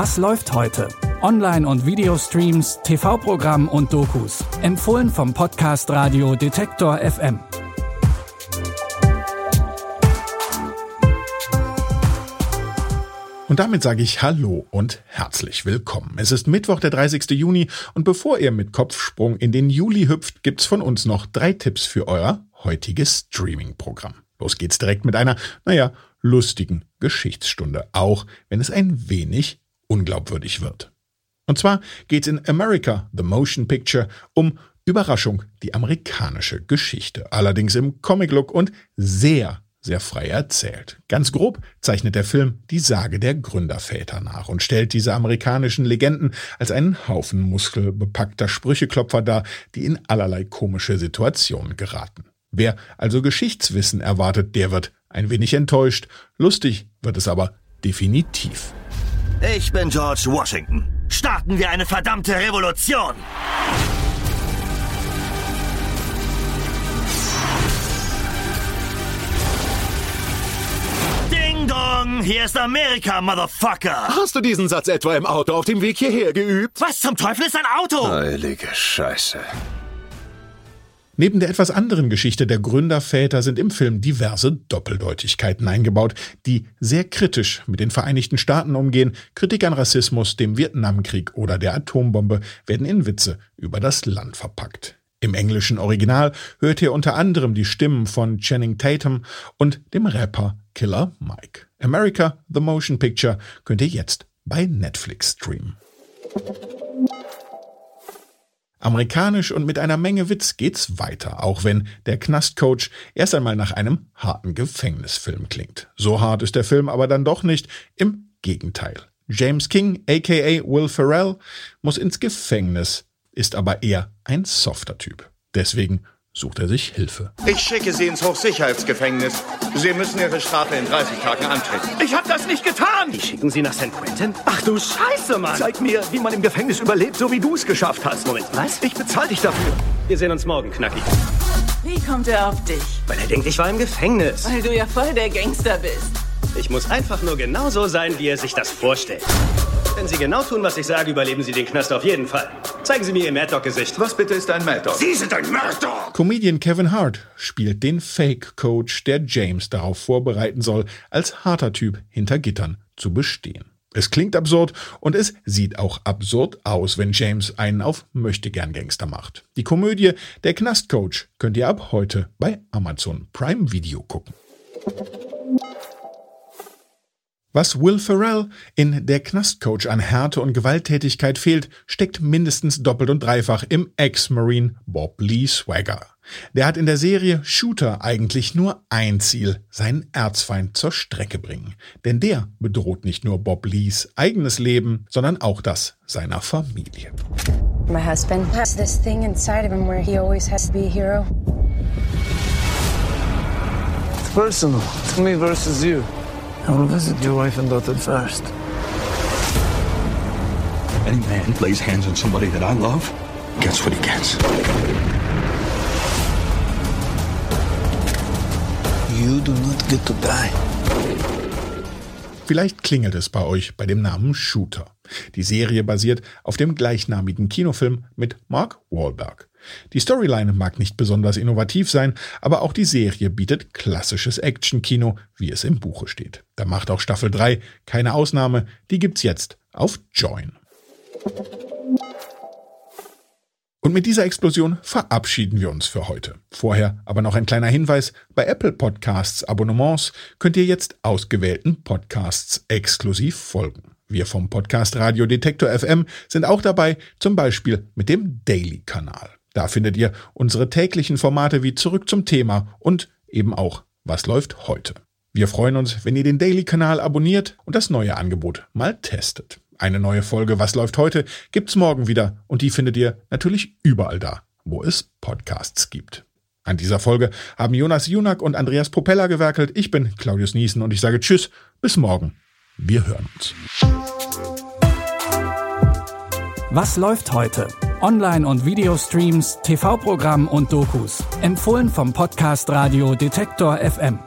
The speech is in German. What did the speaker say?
Was läuft heute? Online- und Videostreams, TV-Programm und Dokus. Empfohlen vom Podcast Radio Detektor FM. Und damit sage ich Hallo und herzlich willkommen. Es ist Mittwoch, der 30. Juni und bevor ihr mit Kopfsprung in den Juli hüpft, gibt's von uns noch drei Tipps für euer heutiges Streaming-Programm. Los geht's direkt mit einer, naja, lustigen Geschichtsstunde, auch wenn es ein wenig unglaubwürdig wird. Und zwar geht's in America, The Motion Picture, um Überraschung, die amerikanische Geschichte. Allerdings im Comic-Look und sehr, sehr frei erzählt. Ganz grob zeichnet der Film die Sage der Gründerväter nach und stellt diese amerikanischen Legenden als einen Haufen muskelbepackter Sprücheklopfer dar, die in allerlei komische Situationen geraten. Wer also Geschichtswissen erwartet, der wird ein wenig enttäuscht. Lustig wird es aber definitiv. Ich bin George Washington. Starten wir eine verdammte Revolution! Ding dong! Hier ist Amerika, Motherfucker! Hast du diesen Satz etwa im Auto auf dem Weg hierher geübt? Was zum Teufel ist ein Auto? Heilige Scheiße. Neben der etwas anderen Geschichte der Gründerväter sind im Film diverse Doppeldeutigkeiten eingebaut, die sehr kritisch mit den Vereinigten Staaten umgehen. Kritik an Rassismus, dem Vietnamkrieg oder der Atombombe werden in Witze über das Land verpackt. Im englischen Original hört ihr unter anderem die Stimmen von Channing Tatum und dem Rapper Killer Mike. America, The Motion Picture könnt ihr jetzt bei Netflix streamen. Amerikanisch und mit einer Menge Witz geht's weiter, auch wenn der Knastcoach erst einmal nach einem harten Gefängnisfilm klingt. So hart ist der Film aber dann doch nicht, im Gegenteil. James King, aka Will Ferrell, muss ins Gefängnis, ist aber eher ein softer Typ. Deswegen sucht er sich Hilfe. Ich schicke Sie ins Hochsicherheitsgefängnis. Sie müssen Ihre Strafe in 30 Tagen antreten. Ich hab das nicht getan! Die schicken Sie nach St. Quentin? Ach du Scheiße, Mann! Zeig mir, wie man im Gefängnis überlebt, so wie du es geschafft hast. Moment, was? Ich bezahle dich dafür. Wir sehen uns morgen, Knacki. Wie kommt er auf dich? Weil er denkt, ich war im Gefängnis. Weil du ja voll der Gangster bist. Ich muss einfach nur genauso sein, wie er sich das vorstellt. Wenn Sie genau tun, was ich sage, überleben Sie den Knast auf jeden Fall. Zeigen Sie mir Ihr Mad Dog-Gesicht. Was bitte ist ein Mad Dog? Sie sind ein Mörder! Comedian Kevin Hart spielt den Fake-Coach, der James darauf vorbereiten soll, als harter Typ hinter Gittern zu bestehen. Es klingt absurd und es sieht auch absurd aus, wenn James einen auf Möchtegern-Gangster macht. Die Komödie Der Knastcoach könnt ihr ab heute bei Amazon Prime Video gucken. Was Will Ferrell in Der Knastcoach an Härte und Gewalttätigkeit fehlt, steckt mindestens doppelt und dreifach im Ex-Marine Bob Lee Swagger. Der hat in der Serie Shooter eigentlich nur ein Ziel, seinen Erzfeind zur Strecke bringen. Denn der bedroht nicht nur Bob Lees eigenes Leben, sondern auch das seiner Familie. My husband has this thing inside of him where he always has to be a hero. It's personal. It's me versus you. I will visit your wife and daughter first. Any man lays hands on somebody that I love gets what he gets. You do not get to die. Vielleicht klingelt es bei euch bei dem Namen Shooter. Die Serie basiert auf dem gleichnamigen Kinofilm mit Mark Wahlberg. Die Storyline mag nicht besonders innovativ sein, aber auch die Serie bietet klassisches Action-Kino, wie es im Buche steht. Da macht auch Staffel 3 keine Ausnahme, die gibt's jetzt auf Join. Und mit dieser Explosion verabschieden wir uns für heute. Vorher aber noch ein kleiner Hinweis. Bei Apple Podcasts Abonnements könnt ihr jetzt ausgewählten Podcasts exklusiv folgen. Wir vom Podcast Radio Detektor FM sind auch dabei, zum Beispiel mit dem Daily-Kanal. Da findet ihr unsere täglichen Formate wie Zurück zum Thema und eben auch Was läuft heute. Wir freuen uns, wenn ihr den Daily-Kanal abonniert und das neue Angebot mal testet. Eine neue Folge Was läuft heute gibt's morgen wieder und die findet ihr natürlich überall da, wo es Podcasts gibt. An dieser Folge haben Jonas Junak und Andreas Propeller gewerkelt. Ich bin Claudius Niesen und ich sage Tschüss, bis morgen. Wir hören uns. Was läuft heute? Online- und Videostreams, TV-Programm und Dokus. Empfohlen vom Podcast Radio Detektor FM.